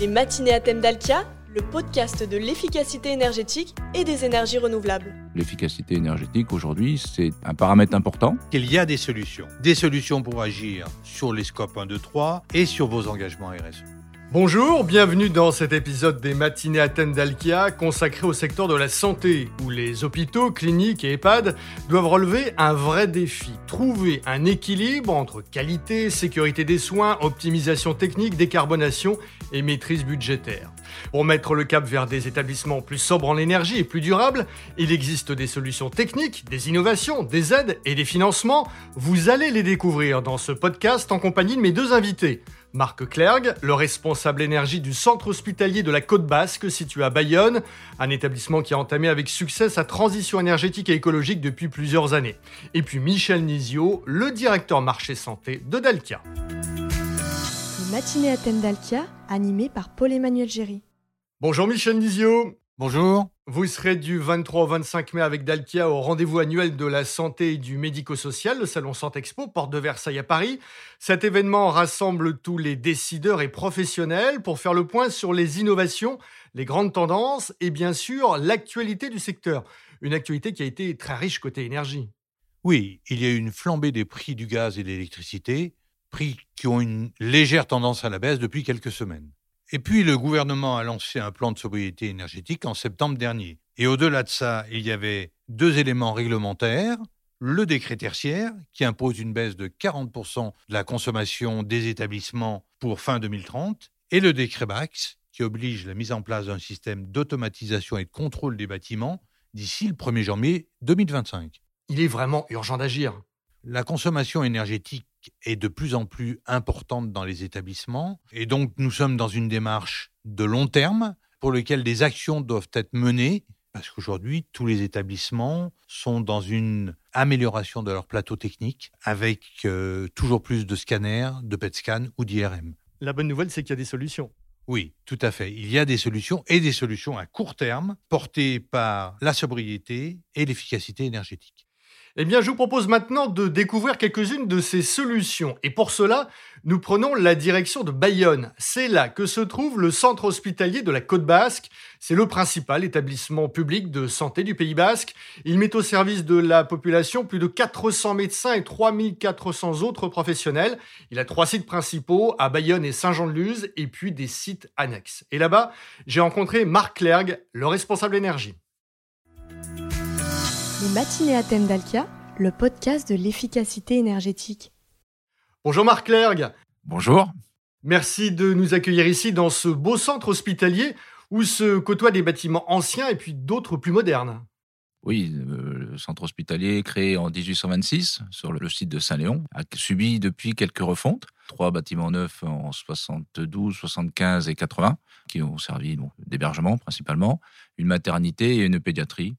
Les matinées à thème d'Alkia, le podcast de l'efficacité énergétique et des énergies renouvelables. L'efficacité énergétique aujourd'hui, c'est un paramètre important. Il y a des solutions. Des solutions pour agir sur les scopes 1, 2, 3 et sur vos engagements RSE. Bonjour, bienvenue dans cet épisode des matinées Athènes d'Alkia consacré au secteur de la santé, où les hôpitaux, cliniques et EHPAD doivent relever un vrai défi, trouver un équilibre entre qualité, sécurité des soins, optimisation technique, décarbonation et maîtrise budgétaire. Pour mettre le cap vers des établissements plus sobres en énergie et plus durables, il existe des solutions techniques, des innovations, des aides et des financements. Vous allez les découvrir dans ce podcast en compagnie de mes deux invités. Marc Clergue, le responsable énergie du centre hospitalier de la Côte Basque situé à Bayonne, un établissement qui a entamé avec succès sa transition énergétique et écologique depuis plusieurs années. Et puis Michel Nizio, le directeur marché santé de Dalkia. Les matinées Athènes d'Alkia, animées par Paul-Emmanuel Géry. Bonjour Michel Nizio. Bonjour. Vous serez du 23 au 25 mai avec Dalkia au rendez-vous annuel de la santé et du médico-social, le salon Santé Expo, porte de Versailles à Paris. Cet événement rassemble tous les décideurs et professionnels pour faire le point sur les innovations, les grandes tendances et bien sûr l'actualité du secteur. Une actualité qui a été très riche côté énergie. Oui, il y a eu une flambée des prix du gaz et de l'électricité, prix qui ont une légère tendance à la baisse depuis quelques semaines. Et puis le gouvernement a lancé un plan de sobriété énergétique en septembre dernier. Et au-delà de ça, il y avait deux éléments réglementaires. Le décret tertiaire, qui impose une baisse de 40% de la consommation des établissements pour fin 2030, et le décret BAX, qui oblige la mise en place d'un système d'automatisation et de contrôle des bâtiments d'ici le 1er janvier 2025. Il est vraiment urgent d'agir. La consommation énergétique est de plus en plus importante dans les établissements et donc nous sommes dans une démarche de long terme pour lequel des actions doivent être menées parce qu'aujourd'hui tous les établissements sont dans une amélioration de leur plateau technique avec euh, toujours plus de scanners, de PET scan ou d'IRM. La bonne nouvelle, c'est qu'il y a des solutions. Oui, tout à fait. Il y a des solutions et des solutions à court terme portées par la sobriété et l'efficacité énergétique. Eh bien, je vous propose maintenant de découvrir quelques-unes de ces solutions. Et pour cela, nous prenons la direction de Bayonne. C'est là que se trouve le centre hospitalier de la Côte Basque. C'est le principal établissement public de santé du Pays Basque. Il met au service de la population plus de 400 médecins et 3400 autres professionnels. Il a trois sites principaux à Bayonne et Saint-Jean-de-Luz et puis des sites annexes. Et là-bas, j'ai rencontré Marc Clergue, le responsable énergie. Les matinées à thème d'Alkia, le podcast de l'efficacité énergétique. Bonjour Marc Clergue. Bonjour. Merci de nous accueillir ici dans ce beau centre hospitalier où se côtoient des bâtiments anciens et puis d'autres plus modernes. Oui, euh, le centre hospitalier créé en 1826 sur le site de Saint-Léon a subi depuis quelques refontes. Trois bâtiments neufs en 72, 75 et 80 qui ont servi d'hébergement principalement, une maternité et une pédiatrie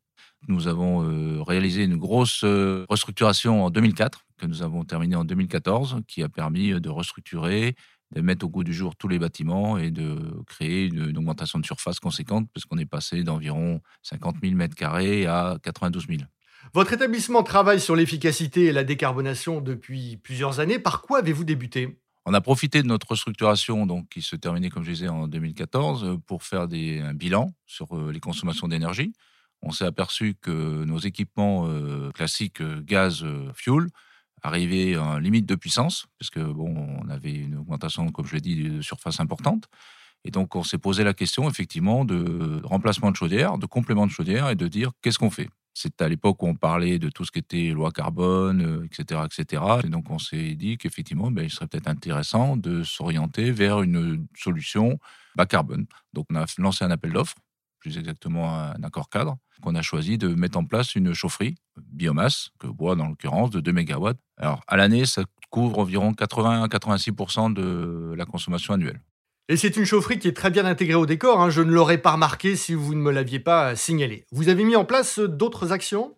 nous avons euh, réalisé une grosse euh, restructuration en 2004, que nous avons terminée en 2014, qui a permis euh, de restructurer, de mettre au goût du jour tous les bâtiments et de créer une, augmentation de surface conséquente, parce qu'on est passé d'environ 50 000 mètres carrés à 92 000. Votre établissement travaille sur l'efficacité et la décarbonation depuis plusieurs années. Par quoi avez-vous débuté? On a profité de notre restructuration, donc, qui se terminait, comme je disais, en 2014, pour faire des, un bilan sur les consommations d'énergie on s'est aperçu que nos équipements euh, classiques euh, gaz euh, fuel arrivaient à limite de puissance, parce bon, on avait une augmentation, comme je l'ai dit, de surface importante. Et donc, on s'est posé la question, effectivement, de remplacement de chaudière, de complément de chaudière, et de dire qu'est-ce qu'on fait? C'est à l'époque où on parlait de tout ce qui était loi carbone, etc., etc. Et donc, on s'est dit qu'effectivement, ben, il serait peut-être intéressant de s'orienter vers une solution bas carbone. Donc, on a lancé un appel d'offres plus exactement un accord cadre, qu'on a choisi de mettre en place une chaufferie biomasse, que bois dans l'occurrence, de 2 MW. Alors, à l'année, ça couvre environ 80 86% de la consommation annuelle. Et c'est une chaufferie qui est très bien intégrée au décor. Hein. Je ne l'aurais pas remarqué si vous ne me l'aviez pas signalé. Vous avez mis en place d'autres actions?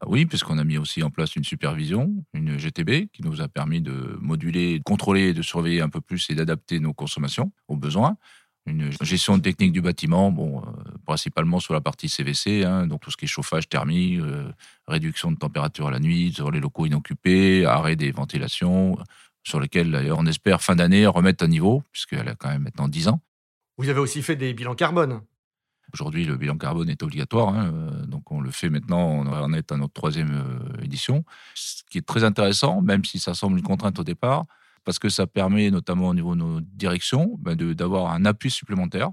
Ah oui, puisqu'on a mis aussi en place une supervision, une GTB, qui nous a permis de moduler, de contrôler, de surveiller un peu plus et d'adapter nos consommations aux besoins une gestion technique du bâtiment, bon, euh, principalement sur la partie CVC, hein, donc tout ce qui est chauffage thermique, euh, réduction de température à la nuit, sur les locaux inoccupés, arrêt des ventilations, sur lesquels d'ailleurs on espère fin d'année remettre à niveau, puisqu'elle a quand même maintenant 10 ans. Vous avez aussi fait des bilans carbone. Aujourd'hui, le bilan carbone est obligatoire, hein, euh, donc on le fait maintenant, on en est à notre troisième édition. Ce qui est très intéressant, même si ça semble une contrainte au départ, parce que ça permet, notamment au niveau de nos directions, ben, d'avoir un appui supplémentaire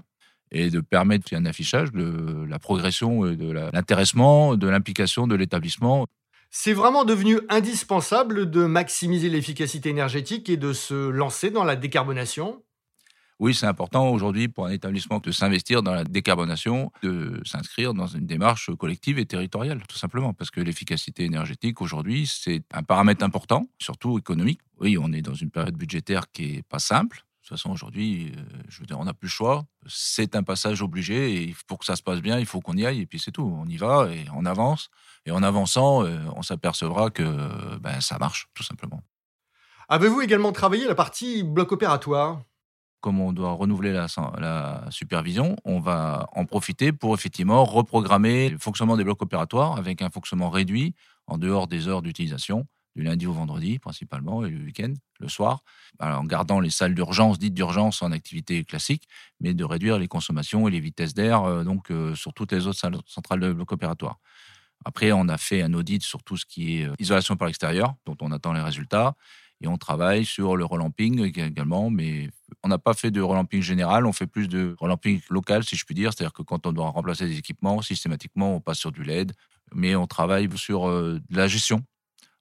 et de permettre un affichage de la progression, de l'intéressement, de l'implication de l'établissement. C'est vraiment devenu indispensable de maximiser l'efficacité énergétique et de se lancer dans la décarbonation oui, c'est important aujourd'hui pour un établissement de s'investir dans la décarbonation, de s'inscrire dans une démarche collective et territoriale, tout simplement, parce que l'efficacité énergétique aujourd'hui, c'est un paramètre important, surtout économique. Oui, on est dans une période budgétaire qui est pas simple. De toute façon, aujourd'hui, euh, je veux dire, on n'a plus le choix. C'est un passage obligé et pour que ça se passe bien, il faut qu'on y aille et puis c'est tout. On y va et on avance. Et en avançant, euh, on s'apercevra que ben, ça marche, tout simplement. Avez-vous également travaillé la partie bloc opératoire? Comme on doit renouveler la, supervision, on va en profiter pour effectivement reprogrammer le fonctionnement des blocs opératoires avec un fonctionnement réduit en dehors des heures d'utilisation, du lundi au vendredi principalement et le week-end, le soir, en gardant les salles d'urgence, dites d'urgence en activité classique, mais de réduire les consommations et les vitesses d'air euh, donc euh, sur toutes les autres salles centrales de blocs opératoires. Après, on a fait un audit sur tout ce qui est euh, isolation par l'extérieur, dont on attend les résultats. Et on travaille sur le relamping également, mais on n'a pas fait de relamping général, on fait plus de relamping local, si je puis dire. C'est-à-dire que quand on doit remplacer des équipements, systématiquement, on passe sur du LED, mais on travaille sur euh, la gestion,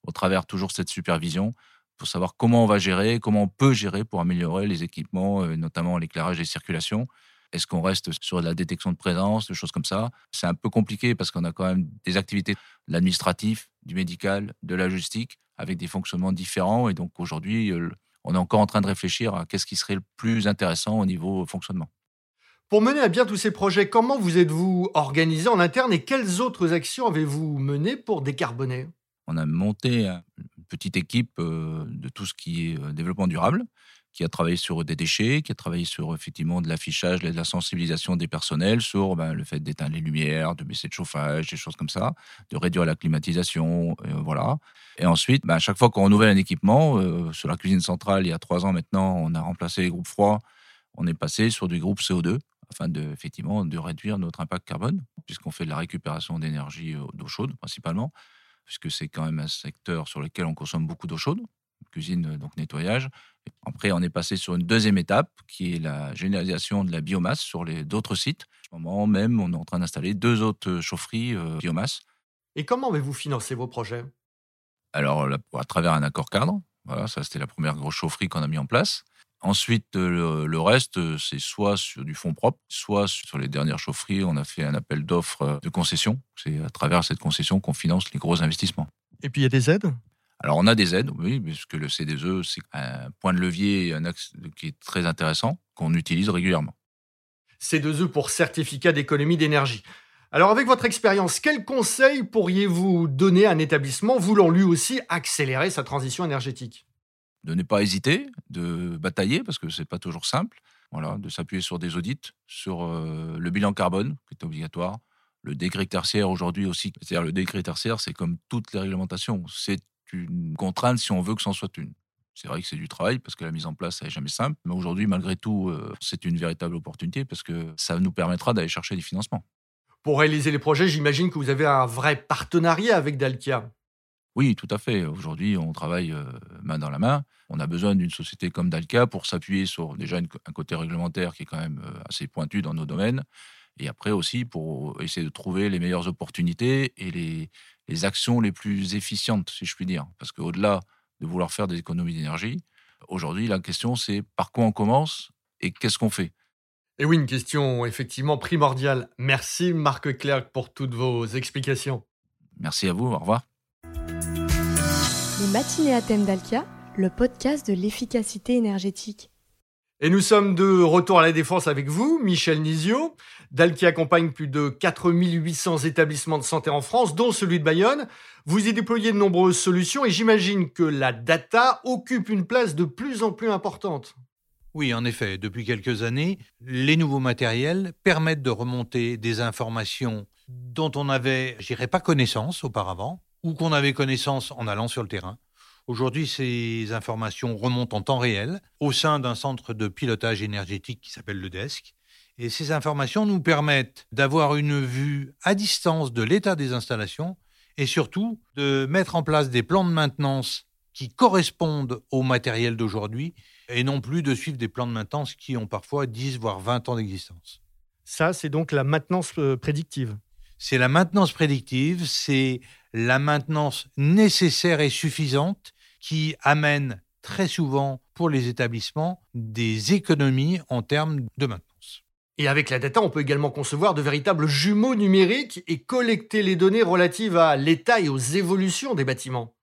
au travers toujours cette supervision, pour savoir comment on va gérer, comment on peut gérer pour améliorer les équipements, euh, notamment l'éclairage et circulation. Est-ce qu'on reste sur la détection de présence, des choses comme ça? C'est un peu compliqué parce qu'on a quand même des activités de l'administratif, du médical, de la logistique avec des fonctionnements différents. Et donc aujourd'hui, euh, on est encore en train de réfléchir à qu'est-ce qui serait le plus intéressant au niveau fonctionnement. Pour mener à bien tous ces projets, comment vous êtes-vous organisé en interne et quelles autres actions avez-vous menées pour décarboner? On a monté une petite équipe euh, de tout ce qui est euh, développement durable qui a travaillé sur des déchets, qui a travaillé sur effectivement de l'affichage, de la sensibilisation des personnels sur ben, le fait d'éteindre les lumières, de baisser le chauffage, des choses comme ça, de réduire la climatisation, euh, voilà. Et ensuite, ben, à chaque fois qu'on renouvelle un équipement, euh, sur la cuisine centrale, il y a trois ans maintenant, on a remplacé les groupes froids, on est passé sur du groupe CO2 afin de, effectivement, de réduire notre impact carbone, puisqu'on fait de la récupération d'énergie euh, d'eau chaude principalement, puisque c'est quand même un secteur sur lequel on consomme beaucoup d'eau chaude cuisine, euh, donc nettoyage. Après, on est passé sur une deuxième étape qui est la généralisation de la biomasse sur d'autres sites. En ce moment même, on est en train d'installer deux autres chaufferies euh, biomasse. Et comment avez-vous financé vos projets? Alors, à travers un accord cadre. Voilà, ça c'était la première grosse chaufferie qu'on a mis en place. Ensuite, euh, le, reste, c'est soit sur du fonds propre, soit sur les dernières chaufferies, on a fait un appel d'offres de concession. C'est à travers cette concession qu'on finance les gros investissements. Et puis il y a des aides? Alors, on a des aides, oui, puisque le CDE, c'est un point de levier, un axe qui est très intéressant, qu'on utilise régulièrement. C2E pour certificat d'économie d'énergie. Alors, avec votre expérience, quels conseils pourriez-vous donner à un établissement voulant lui aussi accélérer sa transition énergétique? De ne pas hésiter, de batailler, parce que ce n'est pas toujours simple. Voilà, de s'appuyer sur des audits, sur euh, le bilan carbone, qui est obligatoire, le décret tertiaire aujourd'hui aussi. C'est-à-dire le décret tertiaire, c'est comme toutes les réglementations. C'est une contrainte si on veut que c'en soit une. C'est vrai que c'est du travail parce que la mise en place, ça n'est jamais simple. Mais aujourd'hui, malgré tout, euh, c'est une véritable opportunité parce que ça nous permettra d'aller chercher des financements. Pour réaliser les projets, j'imagine que vous avez un vrai partenariat avec Dalkia. Oui, tout à fait. Aujourd'hui, on travaille euh, main dans la main. On a besoin d'une société comme Dalkia pour s'appuyer sur déjà un côté réglementaire qui est quand même euh, assez pointu dans nos domaines. Et après aussi pour essayer de trouver les meilleures opportunités et les, les actions les plus efficientes, si je puis dire. Parce qu'au-delà de vouloir faire des économies d'énergie, aujourd'hui, la question, c'est par quoi on commence et qu'est-ce qu'on fait? Et oui, une question effectivement primordiale. Merci Marc Clerc pour toutes vos explications. Merci à vous, au revoir. Les matinées à thème d'Alkia, le podcast de l'efficacité énergétique. Et nous sommes de retour à la défense avec vous, Michel Nizio. DAL qui accompagne plus de 4800 établissements de santé en France, dont celui de Bayonne. Vous y déployez de nombreuses solutions et j'imagine que la data occupe une place de plus en plus importante. Oui, en effet, depuis quelques années, les nouveaux matériels permettent de remonter des informations dont on n'avait, je pas connaissance auparavant, ou qu'on avait connaissance en allant sur le terrain. Aujourd'hui, ces informations remontent en temps réel au sein d'un centre de pilotage énergétique qui s'appelle le DESC Et ces informations nous permettent d'avoir une vue à distance de l'état des installations et surtout de mettre en place des plans de maintenance qui correspondent au matériel d'aujourd'hui et non plus de suivre des plans de maintenance qui ont parfois 10 voire 20 ans d'existence. Ça, c'est donc la maintenance euh, prédictive. C'est la maintenance prédictive, c'est la maintenance nécessaire et suffisante qui amène très souvent pour les établissements des économies en termes de maintenance. Et avec la data, on peut également concevoir de véritables jumeaux numériques et collecter les données relatives à l'état et aux évolutions des bâtiments.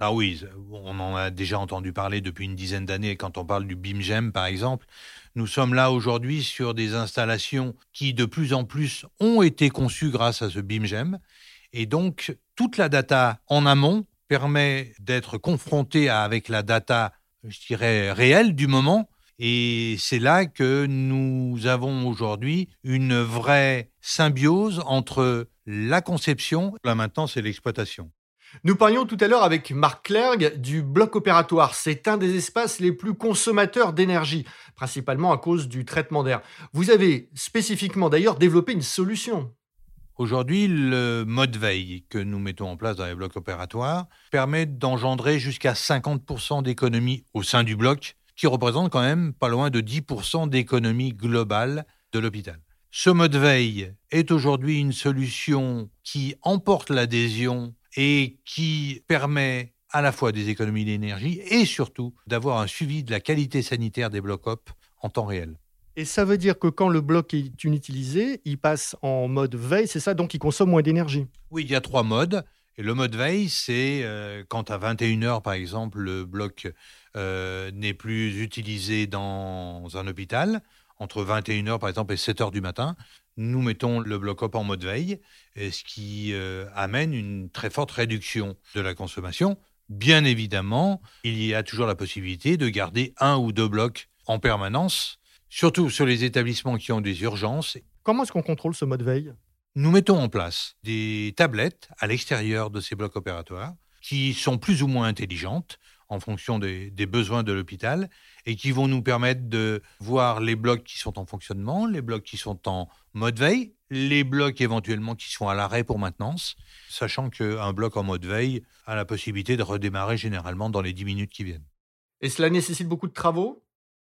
Ah oui, on en a déjà entendu parler depuis une dizaine d'années quand on parle du BIMGEM par exemple. Nous sommes là aujourd'hui sur des installations qui de plus en plus ont été conçues grâce à ce BIMGEM. Et donc, toute la data en amont permet d'être confronté avec la data, je dirais, réelle du moment. Et c'est là que nous avons aujourd'hui une vraie symbiose entre la conception, la maintenance et l'exploitation. Nous parlions tout à l'heure avec Marc Clergue du bloc opératoire. C'est un des espaces les plus consommateurs d'énergie, principalement à cause du traitement d'air. Vous avez spécifiquement d'ailleurs développé une solution. Aujourd'hui, le mode veille que nous mettons en place dans les blocs opératoires permet d'engendrer jusqu'à 50% d'économie au sein du bloc, qui représente quand même pas loin de 10% d'économie globale de l'hôpital. Ce mode veille est aujourd'hui une solution qui emporte l'adhésion et qui permet à la fois des économies d'énergie et surtout d'avoir un suivi de la qualité sanitaire des blocs op en temps réel. Et ça veut dire que quand le bloc est inutilisé, il passe en mode veille, c'est ça Donc il consomme moins d'énergie Oui, il y a trois modes. Et le mode veille, c'est euh, quand à 21h, par exemple, le bloc euh, n'est plus utilisé dans un hôpital, entre 21h, par exemple, et 7h du matin, nous mettons le bloc-op en mode veille, ce qui euh, amène une très forte réduction de la consommation. Bien évidemment, il y a toujours la possibilité de garder un ou deux blocs en permanence, surtout sur les établissements qui ont des urgences. Comment est-ce qu'on contrôle ce mode veille? Nous mettons en place des tablettes à l'extérieur de ces blocs opératoires qui sont plus ou moins intelligentes en fonction des, besoins de l'hôpital et qui vont nous permettre de voir les blocs qui sont en fonctionnement, les blocs qui sont en mode veille, les blocs éventuellement qui sont à l'arrêt pour maintenance, sachant qu'un bloc en mode veille a la possibilité de redémarrer généralement dans les 10 minutes qui viennent. Et cela nécessite beaucoup de travaux?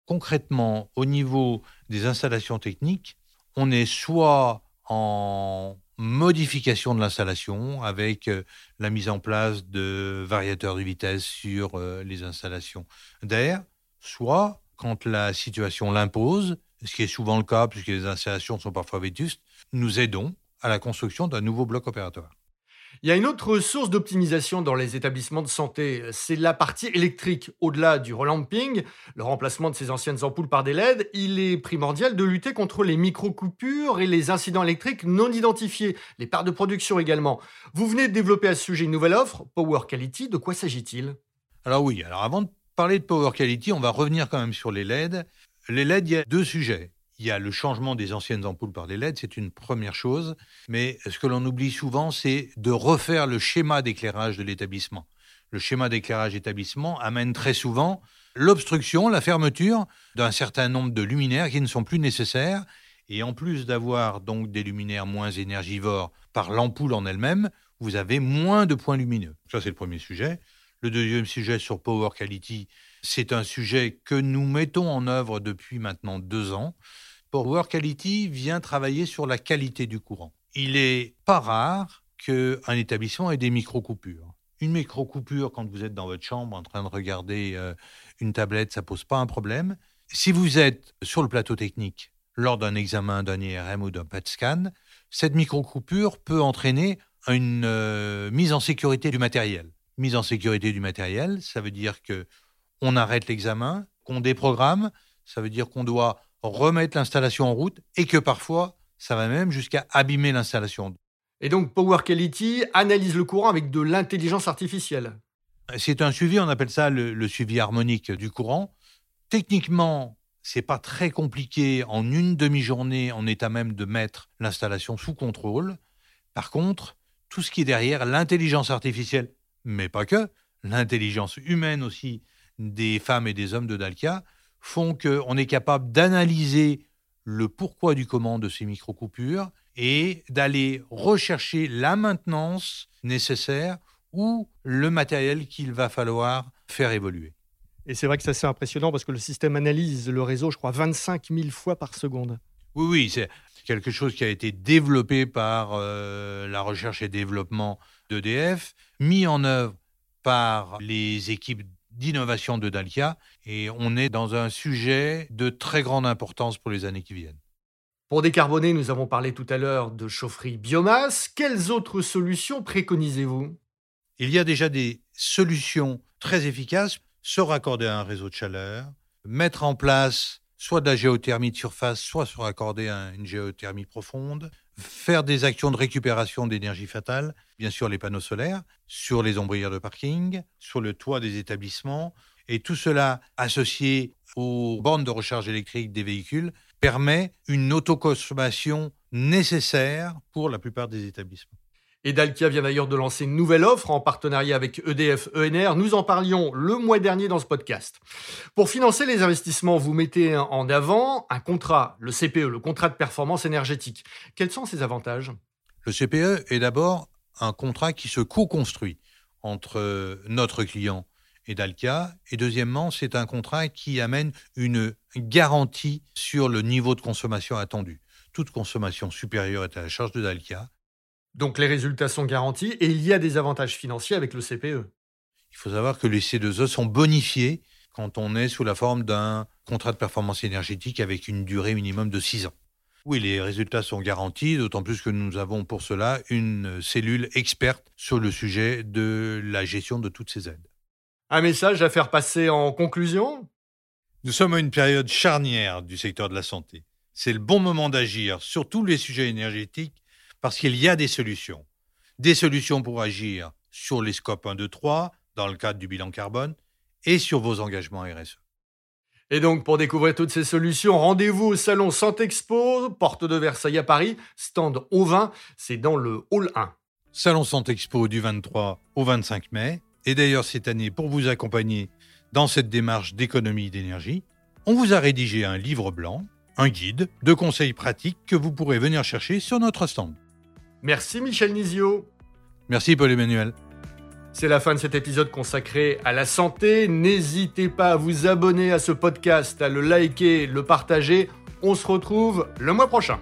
Concrètement, au niveau des installations techniques, on est soit en modification de l'installation avec euh, la mise en place de variateurs de vitesse sur euh, les installations d'air, soit quand la situation l'impose, ce qui est souvent le cas puisque les installations sont parfois vétustes, nous aidons à la construction d'un nouveau bloc opératoire. Il y a une autre source d'optimisation dans les établissements de santé, c'est la partie électrique. Au-delà du relamping, le remplacement de ces anciennes ampoules par des LED, il est primordial de lutter contre les micro-coupures et les incidents électriques non identifiés, les parts de production également. Vous venez de développer à ce sujet une nouvelle offre, Power Quality, de quoi s'agit-il? Alors oui, alors avant de parler de Power Quality, on va revenir quand même sur les LED. Les LED, il y a deux sujets. Il y a le changement des anciennes ampoules par des LED, c'est une première chose. Mais ce que l'on oublie souvent, c'est de refaire le schéma d'éclairage de l'établissement. Le schéma d'éclairage d'établissement amène très souvent l'obstruction, la fermeture d'un certain nombre de luminaires qui ne sont plus nécessaires. Et en plus d'avoir donc des luminaires moins énergivores par l'ampoule en elle-même, vous avez moins de points lumineux. Ça, c'est le premier sujet. Le deuxième sujet sur Power Quality, c'est un sujet que nous mettons en œuvre depuis maintenant deux ans. Power Quality vient travailler sur la qualité du courant. Il est pas rare qu'un établissement ait des micro-coupures. Une micro-coupure, quand vous êtes dans votre chambre en train de regarder euh, une tablette, ça pose pas un problème. Si vous êtes sur le plateau technique lors d'un examen d'un IRM ou d'un PET scan, cette micro-coupure peut entraîner une euh, mise en sécurité du matériel. Mise en sécurité du matériel, ça veut dire que on arrête l'examen, qu'on déprogramme, ça veut dire qu'on doit remettre l'installation en route et que parfois, ça va même jusqu'à abîmer l'installation. Et donc Power Quality analyse le courant avec de l'intelligence artificielle. C'est un suivi, on appelle ça le, suivi harmonique du courant. Techniquement, c'est pas très compliqué. En une demi-journée, on est à même de mettre l'installation sous contrôle. Par contre, tout ce qui est derrière, l'intelligence artificielle, mais pas que, l'intelligence humaine aussi des femmes et des hommes de Dalkia, font qu'on est capable d'analyser le pourquoi du comment de ces micro-coupures et d'aller rechercher la maintenance nécessaire ou le matériel qu'il va falloir faire évoluer. Et c'est vrai que c'est assez impressionnant parce que le système analyse le réseau, je crois, 25 000 fois par seconde. Oui, oui, c'est quelque chose qui a été développé par euh, la recherche et développement d'EDF, mis en œuvre par les équipes d'innovation de Dalkia, et on est dans un sujet de très grande importance pour les années qui viennent. Pour décarboner, nous avons parlé tout à l'heure de chaufferie biomasse. Quelles autres solutions préconisez-vous? Il y a déjà des solutions très efficaces, se raccorder à un réseau de chaleur, mettre en place soit de la géothermie de surface, soit se raccorder à une géothermie profonde, faire des actions de récupération d'énergie fatale, bien sûr les panneaux solaires, sur les ombrières de parking, sur le toit des établissements, et tout cela associé aux bornes de recharge électrique des véhicules permet une autoconsommation nécessaire pour la plupart des établissements. Et Dalkia vient d'ailleurs de lancer une nouvelle offre en partenariat avec EDF ENR. Nous en parlions le mois dernier dans ce podcast. Pour financer les investissements, vous mettez en avant un contrat, le CPE, le contrat de performance énergétique. Quels sont ses avantages? Le CPE est d'abord un contrat qui se co-construit entre notre client et Dalkia. Et deuxièmement, c'est un contrat qui amène une garantie sur le niveau de consommation attendu. Toute consommation supérieure est à la charge de Dalkia donc les résultats sont garantis et il y a des avantages financiers avec le CPE. Il faut savoir que les C2E sont bonifiés quand on est sous la forme d'un contrat de performance énergétique avec une durée minimum de 6 ans. Oui, les résultats sont garantis, d'autant plus que nous avons pour cela une cellule experte sur le sujet de la gestion de toutes ces aides. Un message à faire passer en conclusion? Nous sommes à une période charnière du secteur de la santé. C'est le bon moment d'agir sur tous les sujets énergétiques parce qu'il y a des solutions. Des solutions pour agir sur les scopes 1, 2, 3, dans le cadre du bilan carbone, et sur vos engagements RSE. Et donc, pour découvrir toutes ces solutions, rendez-vous au salon Santexpo, porte de Versailles à Paris, stand au 20, c'est dans le hall 1. Salon Santexpo du 23 au 25 mai. Et d'ailleurs, cette année, pour vous accompagner dans cette démarche d'économie d'énergie, on vous a rédigé un livre blanc, un guide de conseils pratiques que vous pourrez venir chercher sur notre stand. Merci Michel Nizio. Merci Paul-Emmanuel. C'est la fin de cet épisode consacré à la santé. N'hésitez pas à vous abonner à ce podcast, à le liker, le partager. On se retrouve le mois prochain.